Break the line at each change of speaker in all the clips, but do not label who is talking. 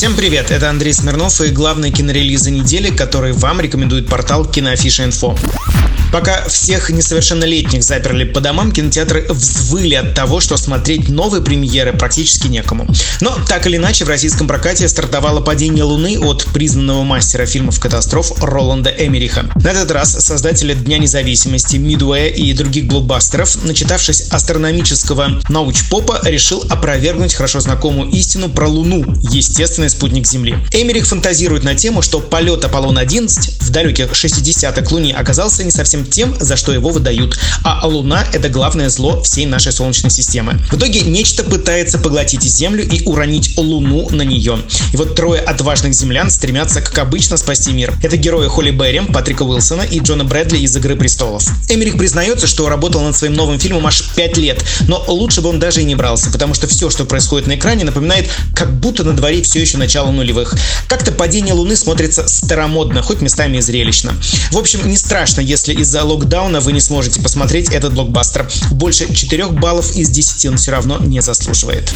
Всем привет, это Андрей Смирнов и главные кинорелизы недели, которые вам рекомендует портал Киноафиша Инфо. Пока всех несовершеннолетних заперли по домам, кинотеатры взвыли от того, что смотреть новые премьеры практически некому. Но так или иначе в российском прокате стартовало «Падение Луны» от признанного мастера фильмов катастроф Роланда Эмериха. На этот раз создатели Дня независимости, Мидуэя и других блокбастеров, начитавшись астрономического науч-попа, решил опровергнуть хорошо знакомую истину про Луну, естественный спутник Земли. Эмерих фантазирует на тему, что полет Аполлон-11 в далеких 60-х к Луне оказался не совсем тем, за что его выдают, а Луна — это главное зло всей нашей Солнечной системы. В итоге нечто пытается поглотить Землю и уронить Луну на нее. И вот трое отважных землян стремятся, как обычно, спасти мир. Это герои Холли Берри, Патрика Уилсона и Джона Брэдли из «Игры престолов». Эмерик признается, что работал над своим новым фильмом аж 5 лет, но лучше бы он даже и не брался, потому что все, что происходит на экране, напоминает, как будто на дворе все еще начало нулевых. Как-то падение Луны смотрится старомодно, хоть местами и зрелищно. В общем, не страшно, если из-за локдауна вы не сможете посмотреть этот блокбастер. Больше 4 баллов из 10 он все равно не заслуживает.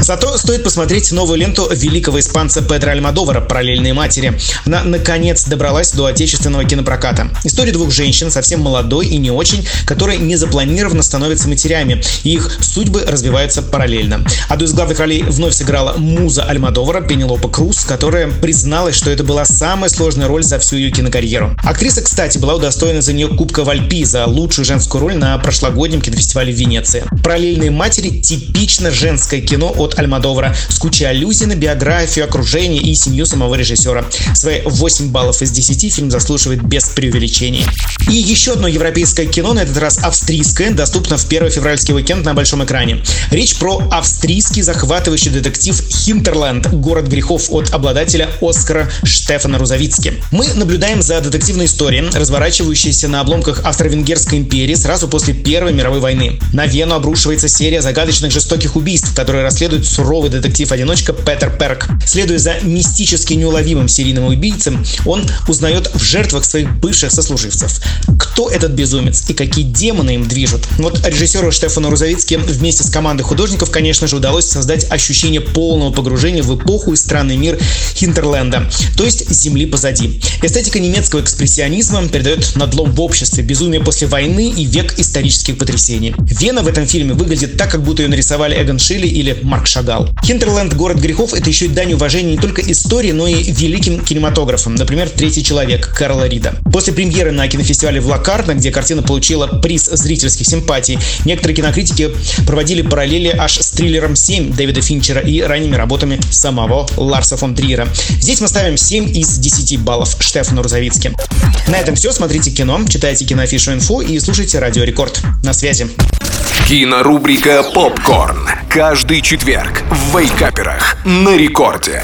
Зато стоит посмотреть новую ленту великого испанца Педро Альмадовара «Параллельные матери». Она, наконец, добралась до отечественного кинопроката. История двух женщин, совсем молодой и не очень, которые незапланированно становятся матерями, и их судьбы развиваются параллельно. Одну из главных ролей вновь сыграла муза Альмадовара Пенелопа Круз, которая призналась, что это была самая сложная роль за всю ее кинокарьеру. Актриса, кстати, была удостоена за нее Кубка Вальпи за лучшую женскую роль на прошлогоднем кинофестивале в Венеции. «Параллельные матери» — типично женское кино от Альмадовара с кучей аллюзий на биографию, окружение и семью самого режиссера. Свои 8 баллов из 10 фильм заслуживает без преувеличений. И еще одно европейское кино, на этот раз австрийское, доступно в первый февральский уикенд на большом экране. Речь про австрийский захватывающий детектив «Хинтерленд. Город грехов» от обладателя Оскара Штефана Рузовицки. Мы наблюдаем за детективной историей, разворачивающейся на обломках Австро-Венгерской империи сразу после Первой мировой войны. На Вену обрушивается серия загадочных жестоких убийств, которые расследует суровый детектив-одиночка Петер Перк. Следуя за мистически неуловимым серийным убийцем, он узнает в жертвах своих бывших сослуживцев. Кто этот безумец и какие демоны им движут? Вот режиссеру Штефану Розовицке вместе с командой художников, конечно же, удалось создать ощущение полного погружения в эпоху и странный мир Хинтерленда, то есть земли позади. Эстетика немецкого экспрессионизма передает надлом в обществе, безумие после войны и век исторических потрясений. Вена в этом фильме выглядит так, как будто ее нарисовали Эгон Шилли или Марк Шагал. Хинтерленд «Город грехов» — это еще и дань уважения не только истории, но и великим кинематографам, например, «Третий человек» Карла Рида. После премьеры на кинофестивале в Лакарно, где картина получила приз зрительских симпатий, некоторые кинокритики проводили параллели аж с триллером 7 Дэвида Финчера и ранними работами самого Ларса фон Триера. Здесь мы ставим 7 из 10 баллов Штефану Розовицки. На этом все. Смотрите кино, читайте киноафишу инфо и слушайте Радио Рекорд. На связи.
Кинорубрика «Попкорн». Каждый четверг в Вейкаперах на рекорде.